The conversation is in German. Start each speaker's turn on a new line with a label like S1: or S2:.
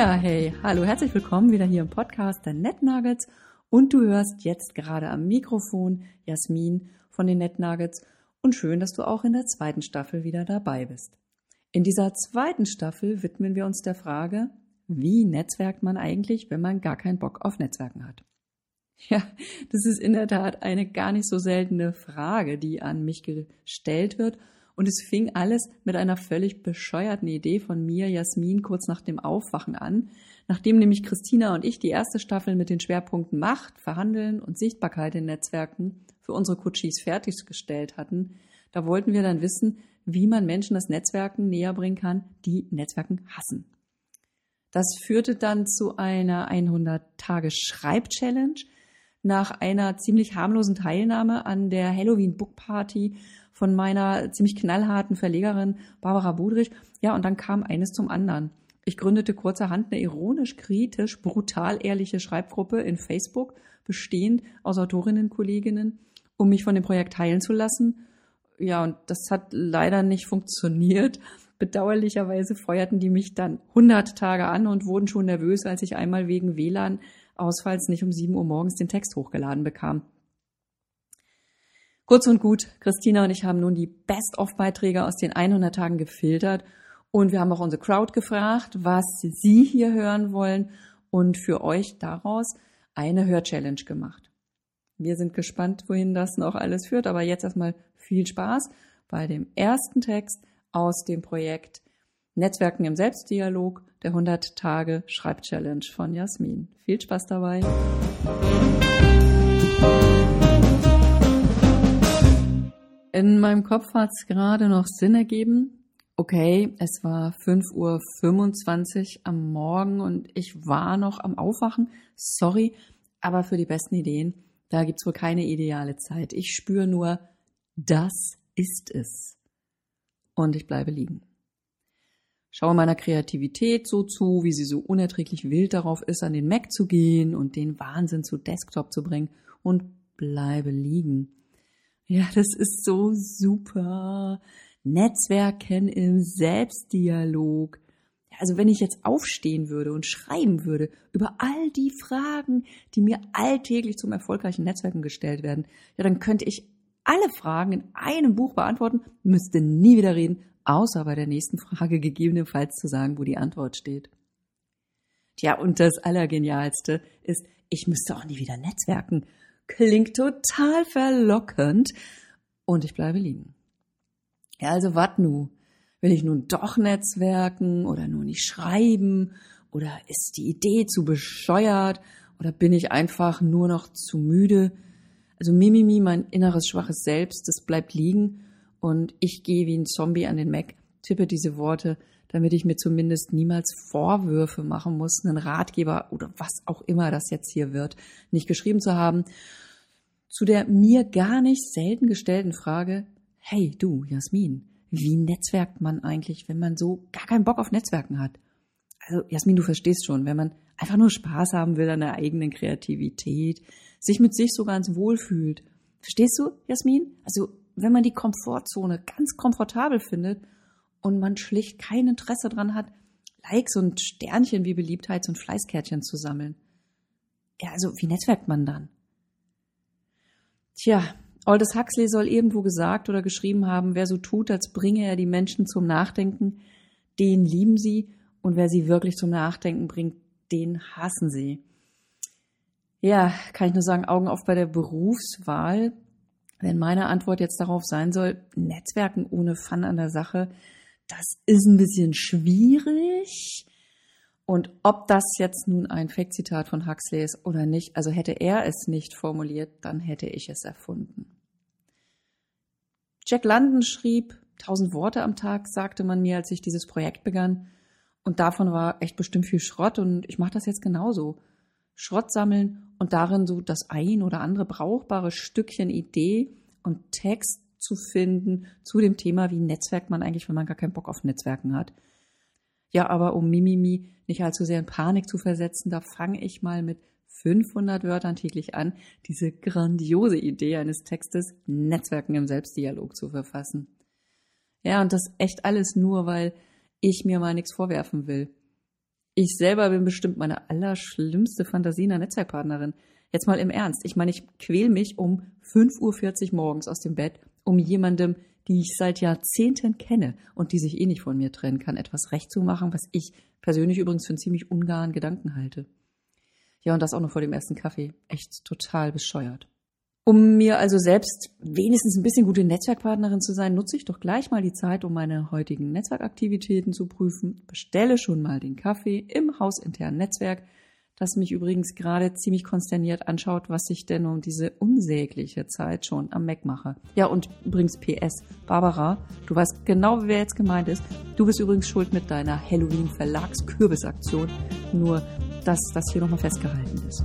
S1: Ja, hey, hallo, herzlich willkommen wieder hier im Podcast der Net Nuggets und du hörst jetzt gerade am Mikrofon Jasmin von den Net Nuggets und schön, dass du auch in der zweiten Staffel wieder dabei bist. In dieser zweiten Staffel widmen wir uns der Frage, wie netzwerkt man eigentlich, wenn man gar keinen Bock auf Netzwerken hat? Ja, das ist in der Tat eine gar nicht so seltene Frage, die an mich gestellt wird und es fing alles mit einer völlig bescheuerten Idee von mir, Jasmin, kurz nach dem Aufwachen an. Nachdem nämlich Christina und ich die erste Staffel mit den Schwerpunkten Macht, Verhandeln und Sichtbarkeit in Netzwerken für unsere Coaches fertiggestellt hatten, da wollten wir dann wissen, wie man Menschen das Netzwerken näher bringen kann, die Netzwerken hassen. Das führte dann zu einer 100-Tage-Schreib-Challenge. Nach einer ziemlich harmlosen Teilnahme an der Halloween Book Party von meiner ziemlich knallharten Verlegerin Barbara Budrich. Ja, und dann kam eines zum anderen. Ich gründete kurzerhand eine ironisch, kritisch, brutal ehrliche Schreibgruppe in Facebook, bestehend aus Autorinnen, Kolleginnen, um mich von dem Projekt teilen zu lassen. Ja, und das hat leider nicht funktioniert. Bedauerlicherweise feuerten die mich dann 100 Tage an und wurden schon nervös, als ich einmal wegen WLAN-Ausfalls nicht um 7 Uhr morgens den Text hochgeladen bekam. Kurz und gut, Christina und ich haben nun die Best-of-Beiträge aus den 100 Tagen gefiltert und wir haben auch unsere Crowd gefragt, was sie hier hören wollen und für euch daraus eine Hör-Challenge gemacht. Wir sind gespannt, wohin das noch alles führt, aber jetzt erstmal viel Spaß bei dem ersten Text aus dem Projekt Netzwerken im Selbstdialog der 100 Tage Schreibchallenge von Jasmin. Viel Spaß dabei. In meinem Kopf hat es gerade noch Sinn ergeben. Okay, es war 5.25 Uhr am Morgen und ich war noch am Aufwachen. Sorry, aber für die besten Ideen, da gibt's wohl keine ideale Zeit. Ich spüre nur, das ist es. Und ich bleibe liegen. Schaue meiner Kreativität so zu, wie sie so unerträglich wild darauf ist, an den Mac zu gehen und den Wahnsinn zu Desktop zu bringen und bleibe liegen. Ja, das ist so super. Netzwerken im Selbstdialog. Also wenn ich jetzt aufstehen würde und schreiben würde über all die Fragen, die mir alltäglich zum erfolgreichen Netzwerken gestellt werden, ja, dann könnte ich alle Fragen in einem Buch beantworten, müsste nie wieder reden, außer bei der nächsten Frage gegebenenfalls zu sagen, wo die Antwort steht. Tja, und das Allergenialste ist, ich müsste auch nie wieder netzwerken. Klingt total verlockend. Und ich bleibe liegen. Ja, also wat nu? Will ich nun doch netzwerken oder nur nicht schreiben? Oder ist die Idee zu bescheuert? Oder bin ich einfach nur noch zu müde? Also Mimimi, mein inneres schwaches Selbst, das bleibt liegen und ich gehe wie ein Zombie an den Mac, tippe diese Worte, damit ich mir zumindest niemals Vorwürfe machen muss, einen Ratgeber oder was auch immer das jetzt hier wird, nicht geschrieben zu haben. Zu der mir gar nicht selten gestellten Frage, hey du, Jasmin, wie netzwerkt man eigentlich, wenn man so gar keinen Bock auf Netzwerken hat? Also Jasmin, du verstehst schon, wenn man einfach nur Spaß haben will an der eigenen Kreativität, sich mit sich so ganz wohl fühlt. Verstehst du, Jasmin? Also wenn man die Komfortzone ganz komfortabel findet und man schlicht kein Interesse dran hat, Likes und Sternchen wie Beliebtheits- und Fleißkärtchen zu sammeln. Ja, also wie netzwerkt man dann? Tja, Aldous Huxley soll irgendwo gesagt oder geschrieben haben, wer so tut, als bringe er die Menschen zum Nachdenken, den lieben sie und wer sie wirklich zum Nachdenken bringt, den hassen sie. Ja, kann ich nur sagen, Augen auf bei der Berufswahl. Wenn meine Antwort jetzt darauf sein soll, Netzwerken ohne Fun an der Sache, das ist ein bisschen schwierig. Und ob das jetzt nun ein Fake-Zitat von Huxley ist oder nicht, also hätte er es nicht formuliert, dann hätte ich es erfunden. Jack London schrieb tausend Worte am Tag, sagte man mir, als ich dieses Projekt begann. Und davon war echt bestimmt viel Schrott und ich mache das jetzt genauso. Schrott sammeln und darin so das ein oder andere brauchbare Stückchen Idee und Text zu finden zu dem Thema, wie netzwerkt man eigentlich, wenn man gar keinen Bock auf Netzwerken hat. Ja, aber um Mimimi nicht allzu sehr in Panik zu versetzen, da fange ich mal mit 500 Wörtern täglich an, diese grandiose Idee eines Textes Netzwerken im Selbstdialog zu verfassen. Ja, und das echt alles nur, weil ich mir mal nichts vorwerfen will. Ich selber bin bestimmt meine allerschlimmste Fantasie einer Netzwerkpartnerin. Jetzt mal im Ernst. Ich meine, ich quäl mich um 5.40 Uhr morgens aus dem Bett, um jemandem, die ich seit Jahrzehnten kenne und die sich eh nicht von mir trennen kann, etwas recht zu machen, was ich persönlich übrigens für einen ziemlich ungaren Gedanken halte. Ja, und das auch noch vor dem ersten Kaffee. Echt total bescheuert. Um mir also selbst wenigstens ein bisschen gute Netzwerkpartnerin zu sein, nutze ich doch gleich mal die Zeit, um meine heutigen Netzwerkaktivitäten zu prüfen. Bestelle schon mal den Kaffee im hausinternen Netzwerk, das mich übrigens gerade ziemlich konsterniert anschaut, was ich denn um diese unsägliche Zeit schon am Mac mache. Ja, und übrigens PS, Barbara, du weißt genau, wer jetzt gemeint ist. Du bist übrigens schuld mit deiner Halloween-Verlagskürbisaktion. Nur, dass das hier nochmal festgehalten ist.